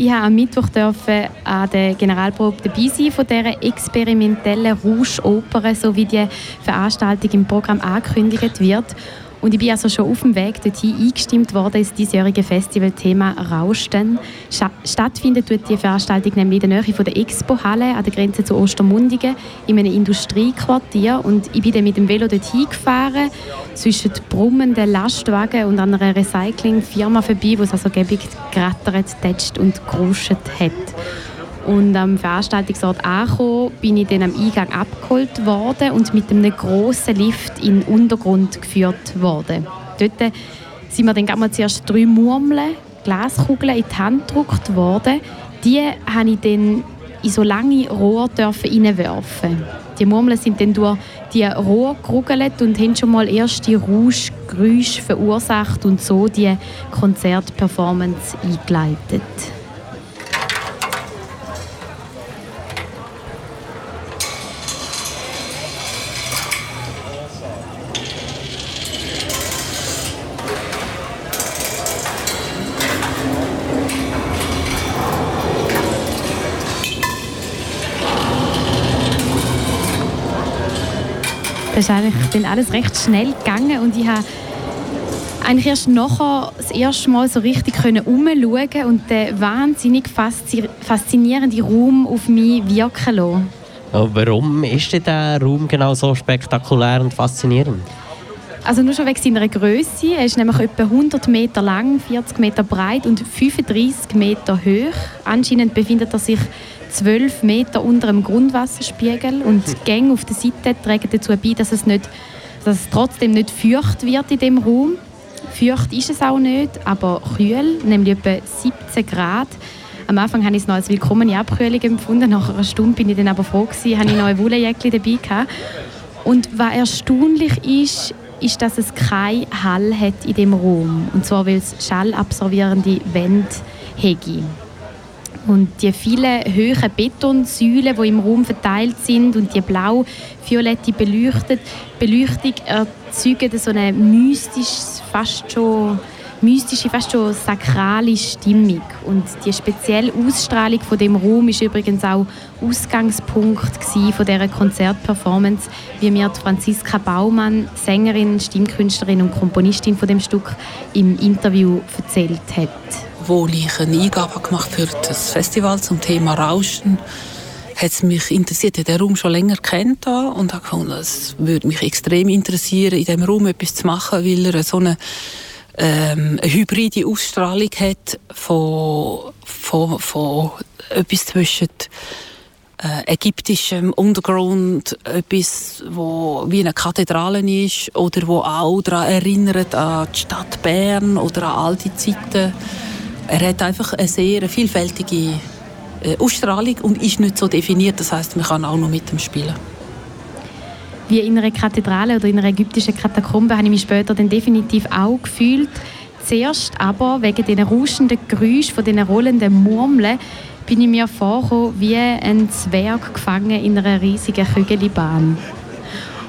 Ich durfte am Mittwoch an der Generalprobe dabei sein von dieser experimentellen Rouge-Oper, so wie die Veranstaltung im Programm angekündigt wird. Und ich bin also schon auf dem Weg dorthin eingestimmt worden ins diesjährige Festivalthema Rauschen. Stattfindet tut die Veranstaltung nämlich in der Nähe von der Expo-Halle an der Grenze zu Ostermundigen in einem Industriequartier. Und ich bin dann mit dem Velo dorthin gefahren, zwischen brummenden Lastwagen und einer Recyclingfirma vorbei, wo es also gebig gerattert, tätscht und geruscht hat. Und am Veranstaltungsort angekommen, bin ich dann am Eingang abgeholt worden und mit einem grossen Lift in den Untergrund geführt worden. Dort sind mir dann mal zuerst drei Murmeln, Glaskugeln in die Hand gedruckt worden. Die habe ich dann in so lange Rohr reinwerfen. Die Murmeln sind dann durch die Rohr gerugelt und haben schon mal erste Rauschgeräusche verursacht und so die Konzertperformance eingeleitet. Ist eigentlich dann alles recht schnell gegangen und ich habe eigentlich erst nachher das erste Mal so richtig können umschauen und den wahnsinnig faszinierenden Raum auf mich wirken lassen. Warum ist denn der Raum genau so spektakulär und faszinierend? Also nur schon wegen seiner Größe. Er ist nämlich etwa 100 Meter lang, 40 Meter breit und 35 Meter hoch. Anscheinend befindet er sich 12 Meter unter dem Grundwasserspiegel und die Gänge auf der Seite tragen dazu bei, dass es, nicht, dass es trotzdem nicht feucht wird in dem Raum. Feucht ist es auch nicht, aber kühl, nämlich etwa 17 Grad. Am Anfang habe ich es noch als willkommene Abkühlung empfunden. Nach einer Stunde bin ich dann aber froh gewesen, habe ich noch ein Wollenjäckchen dabei gehabt. Und was erstaunlich ist, ist, dass es keinen Hall hat in dem Raum. Und zwar, weil es schallabsorbierende Wände hat. Und die vielen hohen Betonsäulen, die im Raum verteilt sind und die blau-violette Beleuchtung erzeugen so eine mystische, fast schon mystische, fast schon sakrale Stimmung. Und die spezielle Ausstrahlung von dem Raum ist übrigens auch Ausgangspunkt von dieser Konzertperformance, wie mir Franziska Baumann, Sängerin, Stimmkünstlerin und Komponistin von dem Stück, im Interview erzählt hat wo ich eine Eingabe gemacht für das Festival zum Thema Rauschen, hat es mich interessiert. Ich den Raum schon länger kennt und habe gefunden, es würde mich extrem interessieren, in diesem Raum etwas zu machen, weil er so eine, ähm, eine hybride Ausstrahlung hat von, von, von etwas zwischen äh, ägyptischem Untergrund, etwas, wo wie eine Kathedrale ist oder wo auch daran erinnert an die Stadt Bern oder an all die Zeiten er hat einfach eine sehr vielfältige äh, Ausstrahlung und ist nicht so definiert. Das heißt, man kann auch noch mit ihm spielen. Wie in einer Kathedrale oder in einer ägyptischen Katakombe habe ich mich später dann definitiv auch gefühlt. Zuerst aber wegen den rauschenden Geräuschen von den rollenden Murmeln bin ich mir vorgekommen wie ein Zwerg gefangen in einer riesigen Kügelbahn.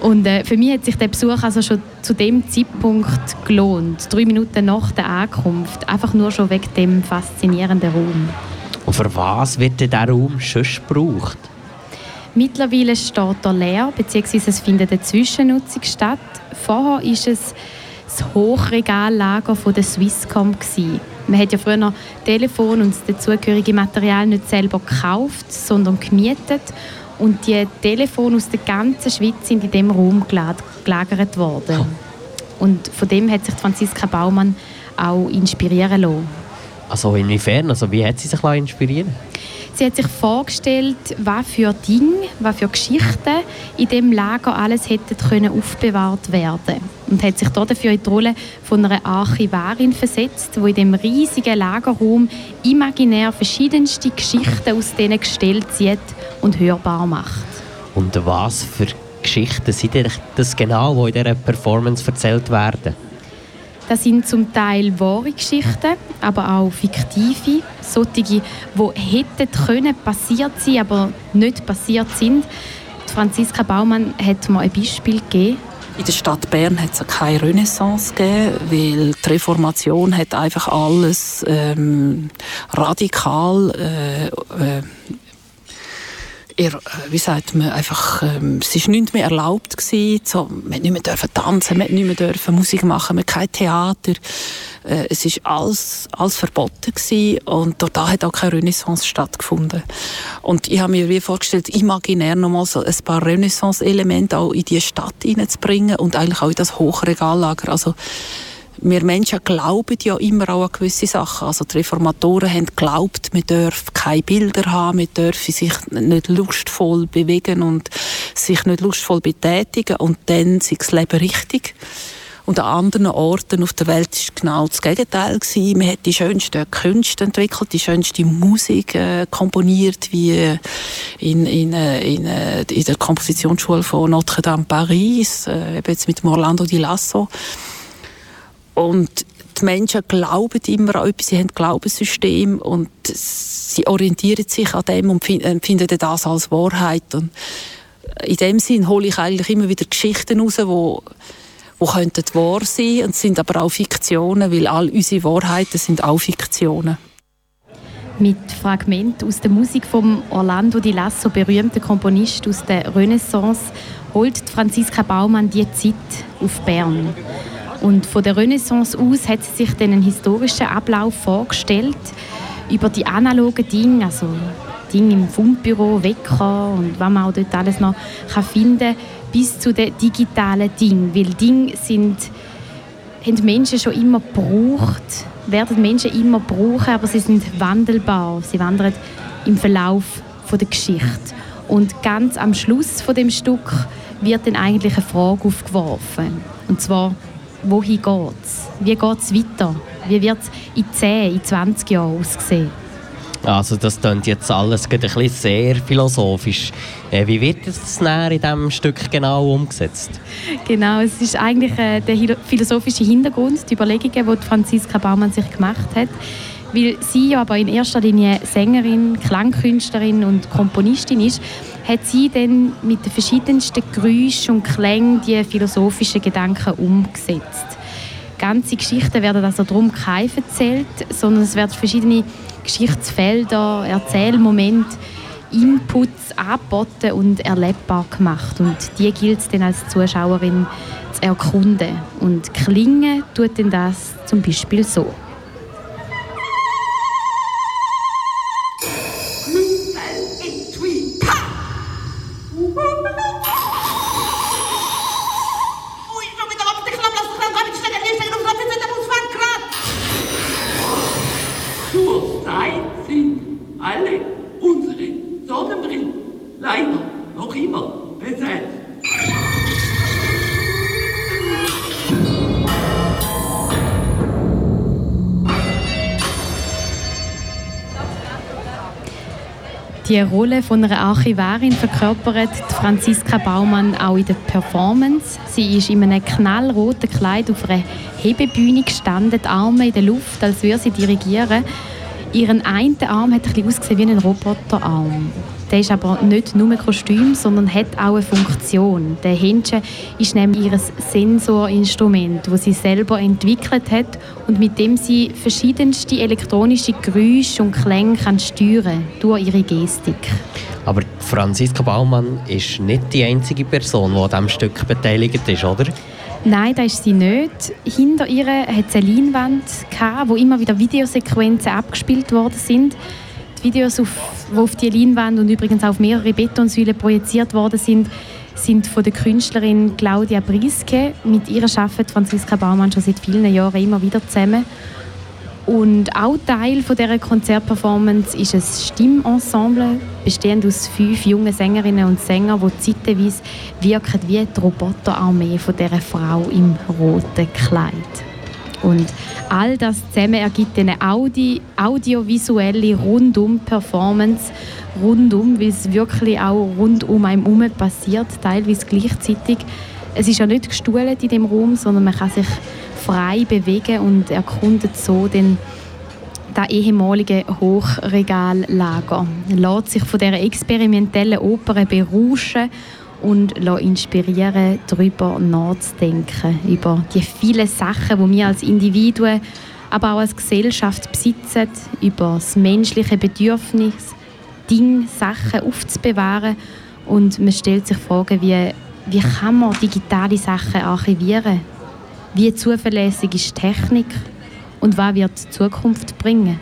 Und äh, für mich hat sich der Besuch also schon zu dem Zeitpunkt gelohnt, drei Minuten nach der Ankunft, einfach nur schon wegen dem faszinierenden Raum. Und für was wird denn dieser Raum schon gebraucht? Mittlerweile steht er leer, beziehungsweise es findet eine Zwischennutzung statt. Vorher war es das Hochregallager der Swisscom. Man hat ja früher Telefon und das dazugehörige Material nicht selber gekauft, sondern gemietet. Und die Telefone aus der ganzen Schweiz sind in diesem Raum gelagert worden. Und von dem hat sich Franziska Baumann auch inspirieren lassen. Also inwiefern? Also wie hat sie sich inspirieren Sie hat sich vorgestellt, was für Dinge, was für Geschichten in dem Lager alles hätten können aufbewahrt werden und hat sich dafür in die Rolle von einer Archivarin versetzt, die in dem riesigen Lagerraum imaginär verschiedenste Geschichten aus denen gestellt zieht und hörbar macht. Und was für Geschichten sind das genau, die in dieser Performance erzählt werden? Das sind zum Teil wahre Geschichten, aber auch fiktive, solche, die hätten können passiert sein, aber nicht passiert sind. Franziska Baumann hat mir ein Beispiel gegeben. In der Stadt Bern hat es keine Renaissance gegeben, weil die Reformation hat einfach alles ähm, radikal äh, äh, er, äh, wie sagt man, einfach, ähm, es ist nicht mehr erlaubt gewesen, so, man hat nicht mehr dürfen tanzen, man hat nicht mehr dürfen Musik machen, man hat kein Theater, äh, es ist alles, alles verboten gewesen und da hat auch keine Renaissance stattgefunden. Und ich habe mir wie vorgestellt, imaginär nochmal so ein paar Renaissance-Elemente auch in die Stadt hineinzubringen und eigentlich auch in das Hochregallager, also wir Menschen glauben ja immer auch an gewisse Sachen. Also die Reformatoren haben geglaubt, man dürfe keine Bilder haben, man dürfe sich nicht lustvoll bewegen und sich nicht lustvoll betätigen und dann sei das Leben richtig. Und an anderen Orten auf der Welt war genau das Gegenteil. Gewesen. Man hat die schönsten Künste entwickelt, die schönste Musik äh, komponiert, wie in, in, äh, in, äh, in der Kompositionsschule von Notre Dame Paris, äh, jetzt mit Orlando di Lasso. Und die Menschen glauben immer an etwas, sie haben ein Glaubenssystem und sie orientieren sich an dem und empfinden das als Wahrheit. Und in dem Sinn hole ich eigentlich immer wieder Geschichten raus, wo wo könnten wahr sein und sind aber auch Fiktionen, weil all unsere Wahrheiten sind auch Fiktionen. Mit Fragmenten aus der Musik von Orlando Di Lasso, berühmter Komponist aus der Renaissance, holt Franziska Baumann die Zeit auf Bern. Und von der Renaissance aus hat sie sich dann einen historischen Ablauf vorgestellt über die analogen Dinge, also Dinge im Fundbüro, Wecker und was man auch dort alles noch kann finden bis zu den digitalen Dingen. Weil Dinge sind, haben Menschen schon immer gebraucht, werden Menschen immer brauchen, aber sie sind wandelbar. Sie wandern im Verlauf der Geschichte. Und ganz am Schluss von dem Stück wird dann eigentlich eine Frage aufgeworfen. Und zwar, wohin geht es? Wie geht es weiter? Wie wird es in 10, in 20 Jahren aussehen? Also das klingt jetzt alles ein bisschen sehr philosophisch. Äh, wie wird das in diesem Stück genau umgesetzt? Genau, es ist eigentlich äh, der philosophische Hintergrund, die Überlegungen, die Franziska Baumann sich gemacht hat. Weil sie ja aber in erster Linie Sängerin, Klangkünstlerin und Komponistin ist, hat sie dann mit den verschiedensten Geräuschen und Klängen die philosophischen Gedanken umgesetzt. Ganze Geschichten werden also darum kein erzählt, sondern es werden verschiedene Geschichtsfelder, Erzählmomente, Inputs angeboten und erlebbar gemacht. Und die gilt es dann als Zuschauerin zu erkunden. Und klingen tut denn das zum Beispiel so. Die Rolle von einer Archivarin verkörpert Franziska Baumann auch in der Performance. Sie ist in einem knallroten Kleid auf einer Hebebühne gestanden, die Arme in der Luft, als würde sie dirigieren. Ihren einen Arm hat ein ausgesehen wie ein Roboterarm. Der ist aber nicht nur ein Kostüm, sondern hat auch eine Funktion. Der Händchen ist nämlich ihr Sensorinstrument, das sie selber entwickelt hat und mit dem sie verschiedenste elektronische Geräusche und Klänge kann steuern durch ihre Gestik. Aber Franziska Baumann ist nicht die einzige Person, die an diesem Stück beteiligt ist, oder? Nein, das ist sie nicht. Hinter ihr hat es eine Leinwand, wo immer wieder Videosequenzen abgespielt worden sind. Die Videos, auf, die auf die Leinwand und übrigens auf mehrere Betonsäulen projiziert worden sind, sind von der Künstlerin Claudia Briske. Mit ihr arbeitet Franziska Baumann schon seit vielen Jahren immer wieder zusammen. Und auch Teil dieser Konzertperformance ist ein Stimmensemble, bestehend aus fünf jungen Sängerinnen und Sängern, die zeitweise wirken wie die Roboterarmee von dieser Frau im roten Kleid. Und all das zusammen ergibt eine Audi audiovisuelle Rundum-Performance. Rundum, weil es wirklich auch rund um einen herum passiert, teilweise gleichzeitig. Es ist ja nicht gestuhlt in dem Raum, sondern man kann sich frei bewegen und erkundet so den das ehemalige Hochregallager. Er lässt sich von dieser experimentellen Oper berauschen und inspirieren, darüber nachzudenken, über die vielen Sachen, die wir als Individuen, aber auch als Gesellschaft besitzen, über das menschliche Bedürfnis, Dinge, Sachen aufzubewahren und man stellt sich Fragen wie, wie kann man digitale Sachen archivieren? Wie zuverlässig ist Technik? Und was wird die Zukunft bringen?